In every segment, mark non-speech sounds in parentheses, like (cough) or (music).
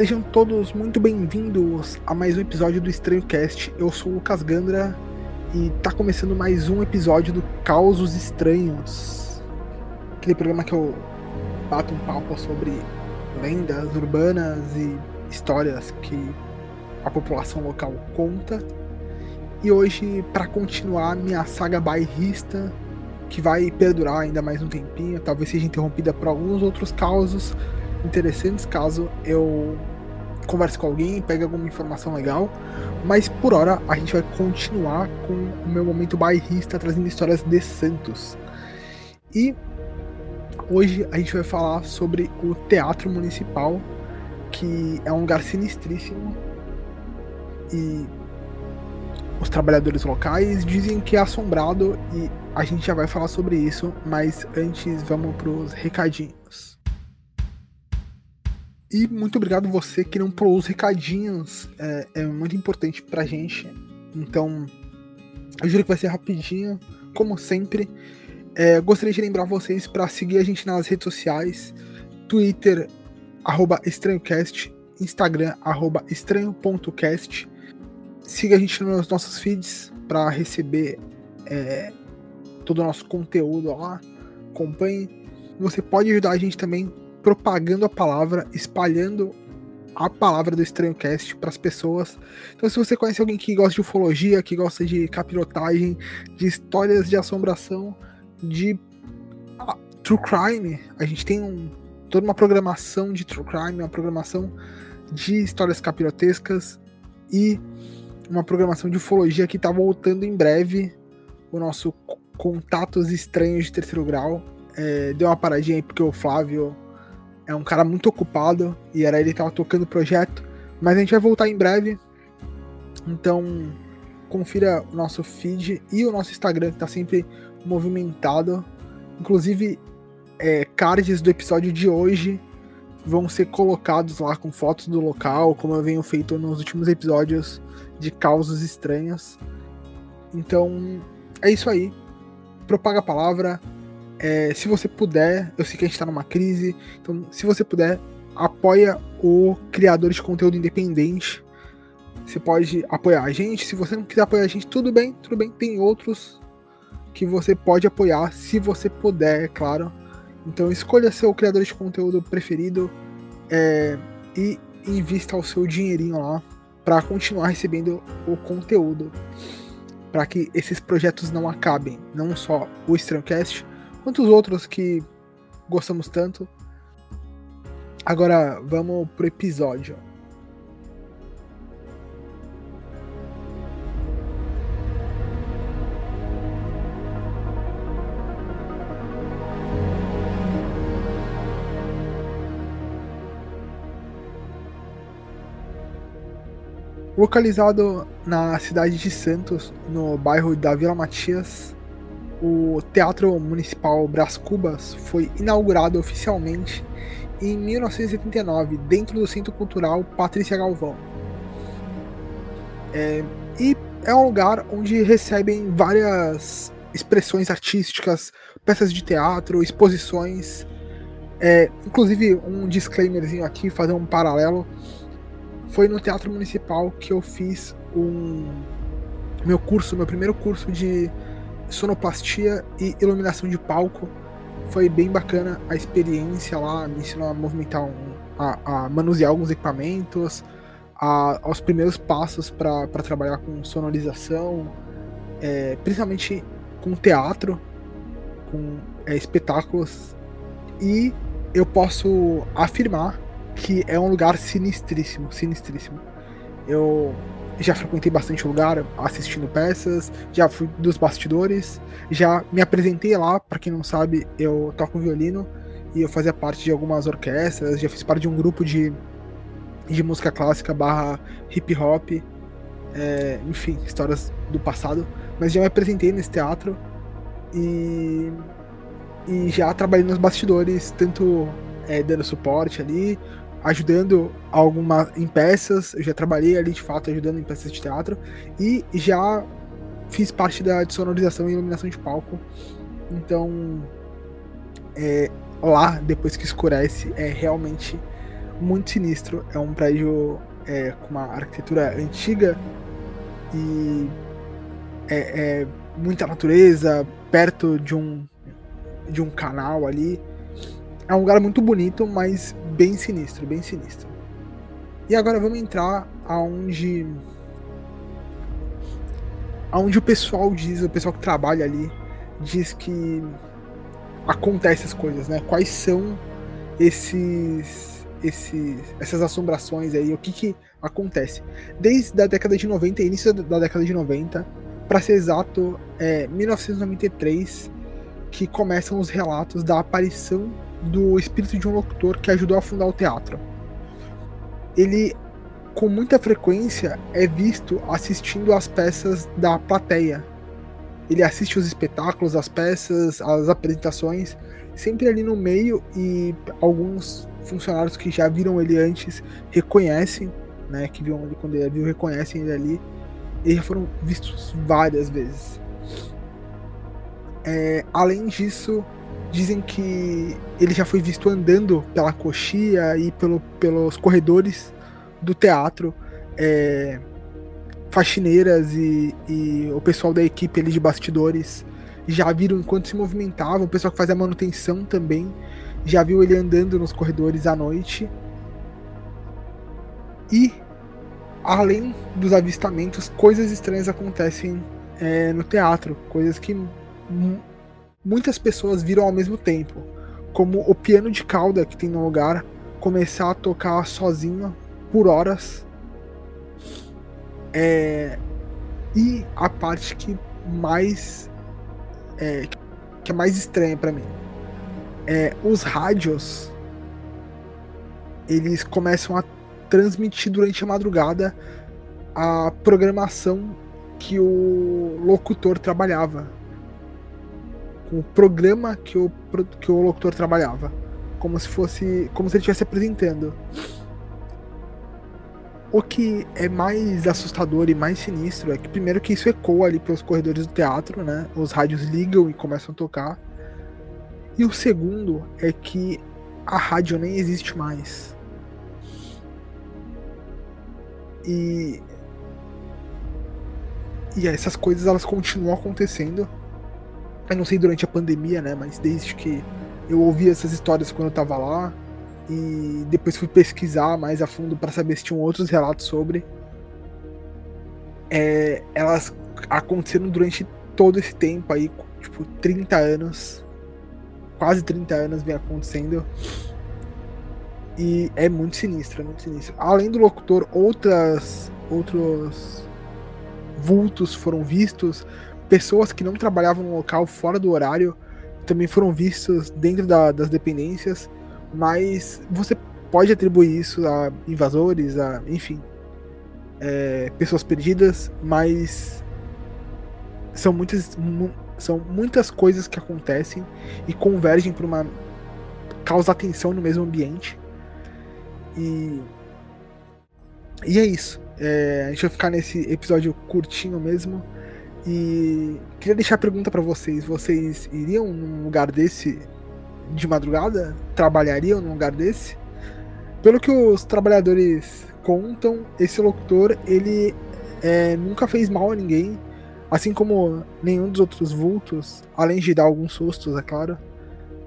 Sejam todos muito bem-vindos a mais um episódio do Estranho Cast. Eu sou o Lucas Gandra e tá começando mais um episódio do Causos Estranhos. Aquele programa que eu bato um papo sobre lendas urbanas e histórias que a população local conta. E hoje, para continuar minha saga bairrista, que vai perdurar ainda mais um tempinho, talvez seja interrompida por alguns outros causos interessantes caso eu converse com alguém, pegue alguma informação legal. Mas por hora a gente vai continuar com o meu momento bairrista trazendo histórias de Santos. E hoje a gente vai falar sobre o Teatro Municipal, que é um lugar sinistríssimo. E os trabalhadores locais dizem que é assombrado e a gente já vai falar sobre isso, mas antes vamos para os recadinhos. E muito obrigado você que não pulou os recadinhos, é, é muito importante pra gente. Então, eu juro que vai ser rapidinho, como sempre. É, gostaria de lembrar vocês para seguir a gente nas redes sociais: Twitter, arroba estranhocast, Instagram, arroba estranho.cast. Siga a gente nos nossos feeds para receber é, todo o nosso conteúdo lá. Acompanhe. Você pode ajudar a gente também propagando a palavra, espalhando a palavra do Estranho Cast para as pessoas. Então, se você conhece alguém que gosta de ufologia, que gosta de capirotagem, de histórias de assombração, de uh, true crime, a gente tem um, toda uma programação de true crime, uma programação de histórias capirotescas e uma programação de ufologia que está voltando em breve. O nosso Contatos Estranhos de Terceiro Grau. É, deu uma paradinha aí porque o Flávio é um cara muito ocupado e era ele que tava tocando o projeto. Mas a gente vai voltar em breve. Então, confira o nosso feed e o nosso Instagram, que tá sempre movimentado. Inclusive, é, cards do episódio de hoje vão ser colocados lá com fotos do local, como eu venho feito nos últimos episódios de causos estranhos. Então, é isso aí. Propaga a palavra, é, se você puder, eu sei que a gente está numa crise, então se você puder, apoia o criador de conteúdo independente. Você pode apoiar a gente. Se você não quiser apoiar a gente, tudo bem, tudo bem. Tem outros que você pode apoiar, se você puder, é claro. Então escolha seu criador de conteúdo preferido é, e invista o seu dinheirinho lá para continuar recebendo o conteúdo, para que esses projetos não acabem, não só o Strandcast, quantos outros que gostamos tanto. Agora vamos pro episódio. Localizado na cidade de Santos, no bairro da Vila Matias, o Teatro Municipal Brás Cubas foi inaugurado oficialmente em 1989, dentro do Centro Cultural Patrícia Galvão. É, e é um lugar onde recebem várias expressões artísticas, peças de teatro, exposições. É, inclusive, um disclaimerzinho aqui, fazer um paralelo. Foi no Teatro Municipal que eu fiz um meu curso, meu primeiro curso de sonoplastia e iluminação de palco. Foi bem bacana a experiência lá, me ensinou a movimentar, um, a, a, manusear alguns equipamentos, a, aos primeiros passos para trabalhar com sonorização, é, principalmente com teatro, com é, espetáculos. E eu posso afirmar que é um lugar sinistríssimo, sinistríssimo. Eu já frequentei bastante lugar assistindo peças, já fui dos bastidores, já me apresentei lá, para quem não sabe, eu toco violino e eu fazia parte de algumas orquestras, já fiz parte de um grupo de, de música clássica barra hip hop, é, enfim, histórias do passado, mas já me apresentei nesse teatro e, e já trabalhei nos bastidores, tanto é, dando suporte ali, ajudando alguma em peças, eu já trabalhei ali de fato ajudando em peças de teatro e já fiz parte da sonorização e iluminação de palco. Então, é, lá depois que escurece é realmente muito sinistro. É um prédio é, com uma arquitetura antiga e é, é muita natureza perto de um de um canal ali. É um lugar muito bonito, mas bem sinistro, bem sinistro. E agora vamos entrar aonde aonde o pessoal diz, o pessoal que trabalha ali diz que acontece as coisas, né? Quais são esses, esses essas assombrações aí, o que que acontece? Desde a década de 90, início da década de 90, para ser exato, é 1993 que começam os relatos da aparição do espírito de um locutor que ajudou a fundar o teatro. Ele com muita frequência é visto assistindo às peças da plateia. Ele assiste os espetáculos, as peças, as apresentações, sempre ali no meio e alguns funcionários que já viram ele antes reconhecem, né, que viram ele quando ele viu, reconhecem ele ali. E já foram vistos várias vezes. É, além disso, dizem que ele já foi visto andando pela coxia e pelo, pelos corredores do teatro, é, faxineiras e, e, o pessoal da equipe ali de bastidores já viram enquanto se movimentava, o pessoal que faz a manutenção também já viu ele andando nos corredores à noite. E além dos avistamentos, coisas estranhas acontecem é, no teatro, coisas que muitas pessoas viram ao mesmo tempo, como o piano de cauda que tem no lugar começar a tocar sozinho por horas. É, e a parte que mais é, que é mais estranha para mim. É os rádios eles começam a transmitir durante a madrugada a programação que o locutor trabalhava com o programa que o, que o locutor trabalhava como se fosse como se ele estivesse apresentando o que é mais assustador e mais sinistro é que, primeiro, que isso ecoa ali pelos corredores do teatro, né? Os rádios ligam e começam a tocar. E o segundo é que a rádio nem existe mais. E. E essas coisas elas continuam acontecendo. Eu não sei durante a pandemia, né? Mas desde que eu ouvi essas histórias quando eu tava lá, e depois fui pesquisar mais a fundo para saber se tinham outros relatos sobre. É, elas aconteceram durante todo esse tempo aí, tipo 30 anos, quase 30 anos vem acontecendo. E é muito sinistro, é muito sinistro. Além do locutor, outras outros vultos foram vistos, pessoas que não trabalhavam no local fora do horário também foram vistos dentro da, das dependências mas você pode atribuir isso a invasores, a enfim, é, pessoas perdidas, mas são muitas, são muitas coisas que acontecem e convergem para uma causa atenção no mesmo ambiente. E, e é isso. É, a gente vai ficar nesse episódio curtinho mesmo. E queria deixar a pergunta para vocês: vocês iriam num lugar desse de madrugada trabalhariam num lugar desse. Pelo que os trabalhadores contam, esse locutor ele é, nunca fez mal a ninguém, assim como nenhum dos outros vultos, além de dar alguns sustos, é claro.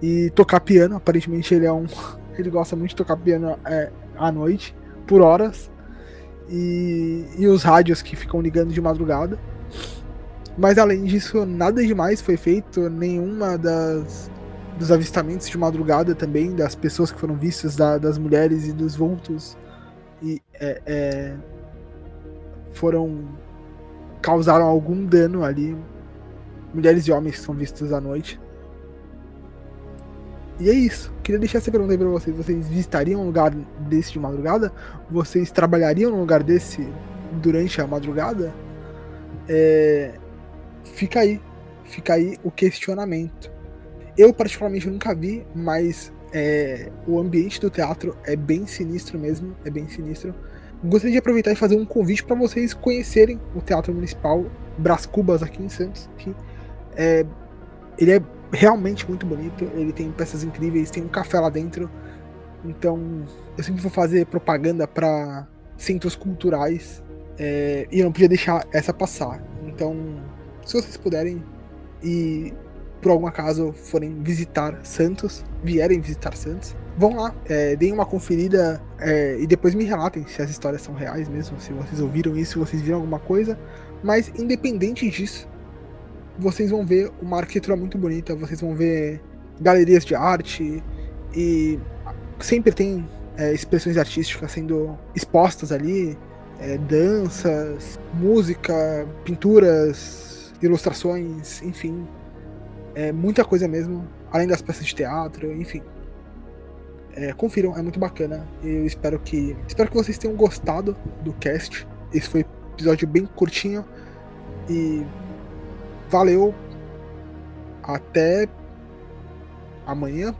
E tocar piano, aparentemente ele é um, (laughs) ele gosta muito de tocar piano é, à noite, por horas. E, e os rádios que ficam ligando de madrugada. Mas além disso, nada demais foi feito, nenhuma das dos avistamentos de madrugada também, das pessoas que foram vistas, da, das mulheres e dos vultos. E é, é, foram. causaram algum dano ali. Mulheres e homens que são vistos à noite. E é isso. Queria deixar essa pergunta aí pra vocês. Vocês visitariam um lugar desse de madrugada? Vocês trabalhariam num lugar desse durante a madrugada? É... Fica aí. Fica aí o questionamento. Eu, particularmente, nunca vi, mas é, o ambiente do teatro é bem sinistro mesmo, é bem sinistro. Gostaria de aproveitar e fazer um convite para vocês conhecerem o Teatro Municipal Brás Cubas aqui em Santos, que é, ele é realmente muito bonito, ele tem peças incríveis, tem um café lá dentro, Então, eu sempre vou fazer propaganda para centros culturais é, e eu não podia deixar essa passar. Então, se vocês puderem e por algum acaso forem visitar Santos, vierem visitar Santos, vão lá, é, deem uma conferida é, e depois me relatem se as histórias são reais mesmo, se vocês ouviram isso, se vocês viram alguma coisa. Mas independente disso, vocês vão ver uma arquitetura muito bonita, vocês vão ver galerias de arte e sempre tem é, expressões artísticas sendo expostas ali, é, danças, música, pinturas, ilustrações, enfim, é muita coisa mesmo, além das peças de teatro, enfim. É, confiram, é muito bacana. Eu espero que espero que vocês tenham gostado do cast. Esse foi um episódio bem curtinho e valeu. Até amanhã